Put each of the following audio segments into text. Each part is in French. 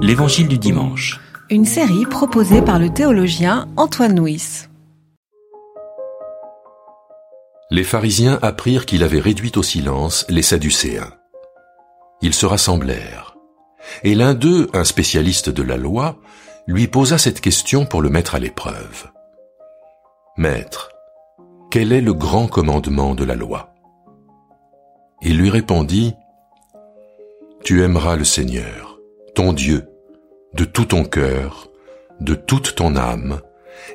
L'Évangile du dimanche. Une série proposée par le théologien Antoine Nuis. Les pharisiens apprirent qu'il avait réduit au silence les Sadducéens. Ils se rassemblèrent. Et l'un d'eux, un spécialiste de la loi, lui posa cette question pour le mettre à l'épreuve. Maître, quel est le grand commandement de la loi? Il lui répondit, Tu aimeras le Seigneur, Dieu, de tout ton cœur, de toute ton âme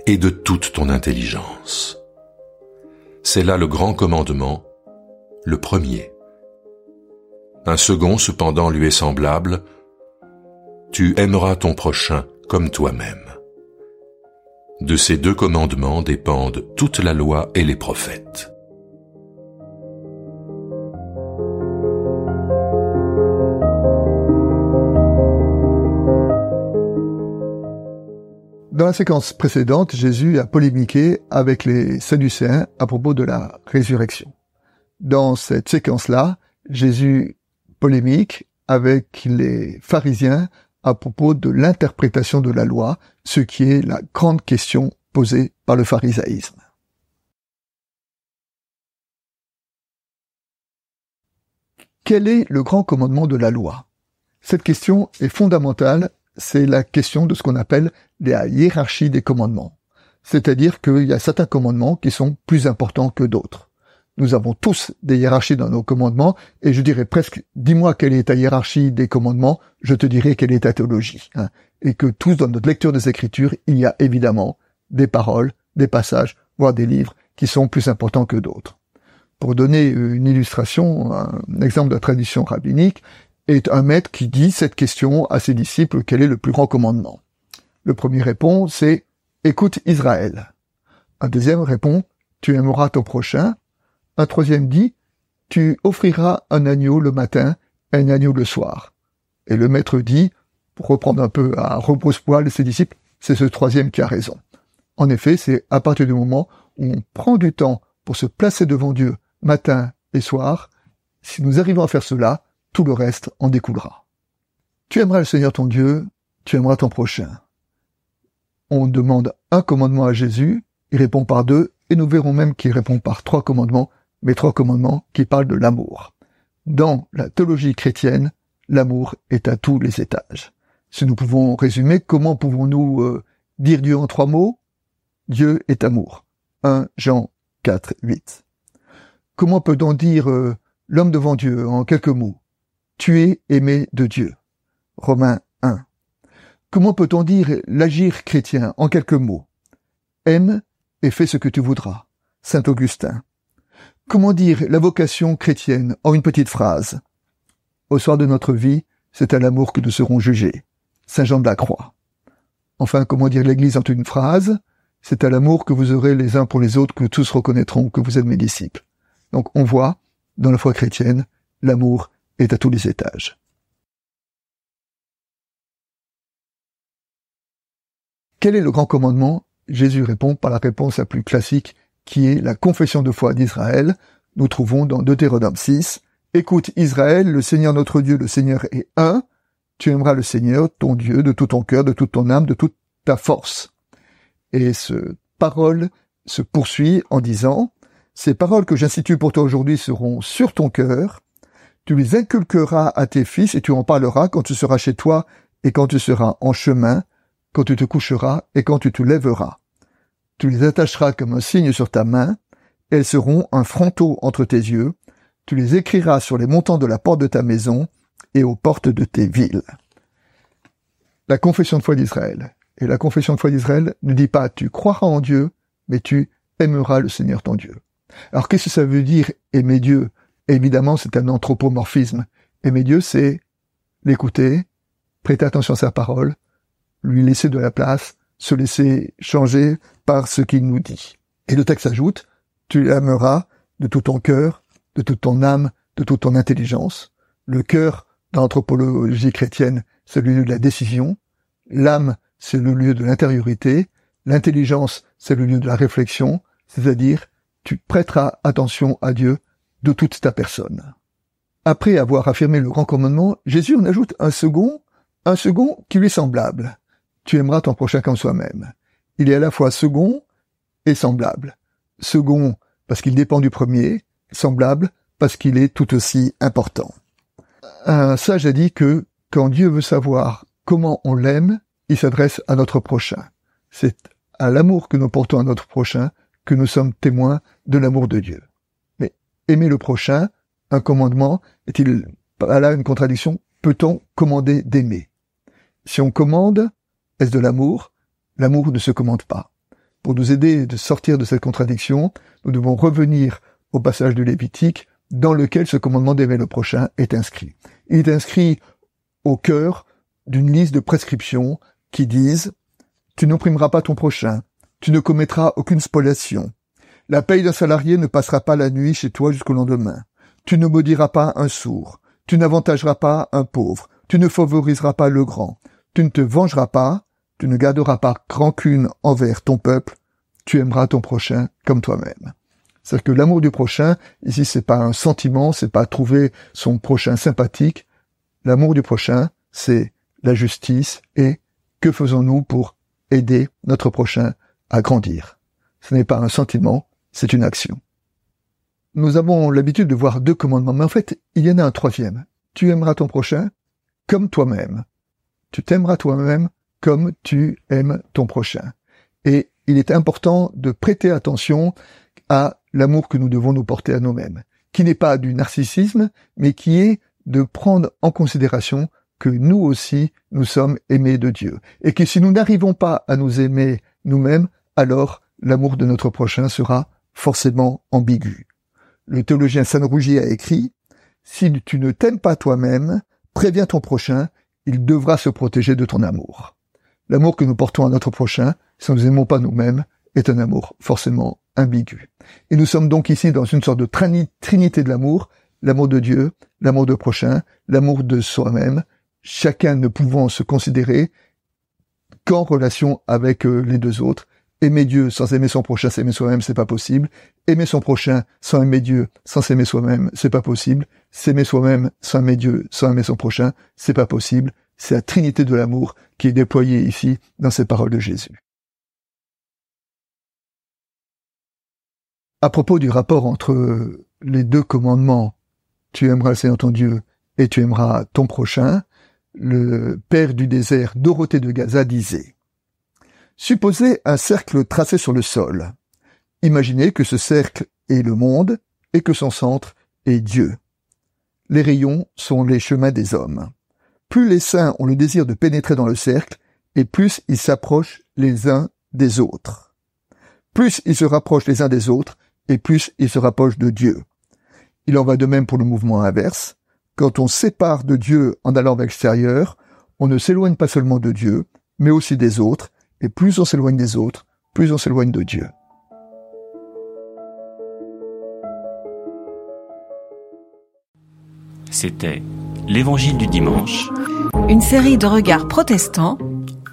et de toute ton intelligence. C'est là le grand commandement, le premier. Un second cependant lui est semblable, Tu aimeras ton prochain comme toi-même. De ces deux commandements dépendent toute la loi et les prophètes. Dans la séquence précédente, Jésus a polémiqué avec les Sadducéens à propos de la résurrection. Dans cette séquence-là, Jésus polémique avec les pharisiens à propos de l'interprétation de la loi, ce qui est la grande question posée par le pharisaïsme. Quel est le grand commandement de la loi? Cette question est fondamentale, c'est la question de ce qu'on appelle la hiérarchie des commandements. C'est-à-dire qu'il y a certains commandements qui sont plus importants que d'autres. Nous avons tous des hiérarchies dans nos commandements, et je dirais presque, dis-moi quelle est ta hiérarchie des commandements, je te dirai quelle est ta théologie. Hein. Et que tous, dans notre lecture des Écritures, il y a évidemment des paroles, des passages, voire des livres qui sont plus importants que d'autres. Pour donner une illustration, un exemple de la tradition rabbinique, est un maître qui dit cette question à ses disciples, quel est le plus grand commandement? Le premier répond, c'est écoute Israël. Un deuxième répond, tu aimeras ton prochain. Un troisième dit, tu offriras un agneau le matin, un agneau le soir. Et le maître dit, pour reprendre un peu à rebrousse-poil ses disciples, c'est ce troisième qui a raison. En effet, c'est à partir du moment où on prend du temps pour se placer devant Dieu matin et soir, si nous arrivons à faire cela, tout le reste en découlera. Tu aimeras le Seigneur ton Dieu, tu aimeras ton prochain. On demande un commandement à Jésus, il répond par deux, et nous verrons même qu'il répond par trois commandements, mais trois commandements qui parlent de l'amour. Dans la théologie chrétienne, l'amour est à tous les étages. Si nous pouvons résumer, comment pouvons-nous euh, dire Dieu en trois mots? Dieu est amour. 1 Jean 4, 8. Comment peut-on dire euh, l'homme devant Dieu en quelques mots? Tu es aimé de Dieu. Romains 1. Comment peut-on dire l'agir chrétien en quelques mots? Aime et fais ce que tu voudras. Saint Augustin. Comment dire la vocation chrétienne en une petite phrase? Au soir de notre vie, c'est à l'amour que nous serons jugés. Saint Jean de la Croix. Enfin, comment dire l'Église en une phrase? C'est à l'amour que vous aurez les uns pour les autres que tous reconnaîtront que vous êtes mes disciples. Donc on voit, dans la foi chrétienne, l'amour à tous les étages. Quel est le grand commandement? Jésus répond par la réponse la plus classique qui est la confession de foi d'Israël, nous trouvons dans Deutéronome 6, Écoute Israël, le Seigneur notre Dieu, le Seigneur est un, tu aimeras le Seigneur, ton Dieu, de tout ton cœur, de toute ton âme, de toute ta force. Et ce parole se poursuit en disant, ces paroles que j'institue pour toi aujourd'hui seront sur ton cœur, tu les inculqueras à tes fils et tu en parleras quand tu seras chez toi et quand tu seras en chemin, quand tu te coucheras et quand tu te lèveras. Tu les attacheras comme un signe sur ta main, elles seront un fronteau entre tes yeux, tu les écriras sur les montants de la porte de ta maison et aux portes de tes villes. La confession de foi d'Israël. Et la confession de foi d'Israël ne dit pas tu croiras en Dieu, mais tu aimeras le Seigneur ton Dieu. Alors qu'est-ce que ça veut dire aimer Dieu? Évidemment, c'est un anthropomorphisme. Aimer Dieu, c'est l'écouter, prêter attention à sa parole, lui laisser de la place, se laisser changer par ce qu'il nous dit. Et le texte ajoute, tu l'aimeras de tout ton cœur, de toute ton âme, de toute ton intelligence. Le cœur, dans l'anthropologie chrétienne, c'est le lieu de la décision. L'âme, c'est le lieu de l'intériorité. L'intelligence, c'est le lieu de la réflexion. C'est-à-dire, tu prêteras attention à Dieu de toute ta personne. Après avoir affirmé le grand commandement, Jésus en ajoute un second Un second qui lui est semblable. Tu aimeras ton prochain comme soi-même. Il est à la fois second et semblable. Second parce qu'il dépend du premier, semblable parce qu'il est tout aussi important. Un sage a dit que quand Dieu veut savoir comment on l'aime, il s'adresse à notre prochain. C'est à l'amour que nous portons à notre prochain que nous sommes témoins de l'amour de Dieu. Aimer le prochain, un commandement, est-il là une contradiction? Peut-on commander d'aimer? Si on commande, est-ce de l'amour? L'amour ne se commande pas. Pour nous aider de sortir de cette contradiction, nous devons revenir au passage de Lévitique dans lequel ce commandement d'aimer le prochain est inscrit. Il est inscrit au cœur d'une liste de prescriptions qui disent tu n'opprimeras pas ton prochain, tu ne commettras aucune spoliation, la paye d'un salarié ne passera pas la nuit chez toi jusqu'au lendemain, tu ne maudiras pas un sourd, tu n'avantageras pas un pauvre, tu ne favoriseras pas le grand, tu ne te vengeras pas, tu ne garderas pas rancune envers ton peuple, tu aimeras ton prochain comme toi-même. C'est-à-dire que l'amour du prochain, ici, c'est pas un sentiment, c'est pas trouver son prochain sympathique. L'amour du prochain, c'est la justice et que faisons-nous pour aider notre prochain à grandir. Ce n'est pas un sentiment, c'est une action. Nous avons l'habitude de voir deux commandements, mais en fait, il y en a un troisième. Tu aimeras ton prochain comme toi-même. Tu t'aimeras toi-même comme tu aimes ton prochain. Et il est important de prêter attention à l'amour que nous devons nous porter à nous-mêmes, qui n'est pas du narcissisme, mais qui est de prendre en considération que nous aussi, nous sommes aimés de Dieu. Et que si nous n'arrivons pas à nous aimer nous-mêmes, alors l'amour de notre prochain sera forcément ambigu. Le théologien Saint Rougier a écrit, Si tu ne t'aimes pas toi-même, préviens ton prochain, il devra se protéger de ton amour. L'amour que nous portons à notre prochain, si nous n'aimons pas nous-mêmes, est un amour forcément ambigu. Et nous sommes donc ici dans une sorte de trinité de l'amour, l'amour de Dieu, l'amour de prochain, l'amour de soi-même, chacun ne pouvant se considérer qu'en relation avec euh, les deux autres. Aimer Dieu sans aimer son prochain, s'aimer soi-même, c'est pas possible. Aimer son prochain sans aimer Dieu, sans s'aimer soi-même, c'est pas possible. S'aimer soi-même sans aimer Dieu, sans aimer son prochain, c'est pas possible. C'est la trinité de l'amour qui est déployée ici dans ces paroles de Jésus. À propos du rapport entre les deux commandements, tu aimeras le Seigneur ton Dieu et tu aimeras ton prochain, le père du désert Dorothée de Gaza disait Supposez un cercle tracé sur le sol. Imaginez que ce cercle est le monde et que son centre est Dieu. Les rayons sont les chemins des hommes. Plus les saints ont le désir de pénétrer dans le cercle, et plus ils s'approchent les uns des autres. Plus ils se rapprochent les uns des autres, et plus il se rapproche de Dieu. Il en va de même pour le mouvement inverse. Quand on sépare de Dieu en allant vers l'extérieur, on ne s'éloigne pas seulement de Dieu, mais aussi des autres, et plus on s'éloigne des autres, plus on s'éloigne de Dieu. C'était L'Évangile du dimanche, Une série de regards protestants,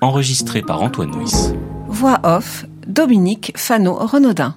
enregistré par Antoine Nuis. voix off, Dominique Fano-Renaudin.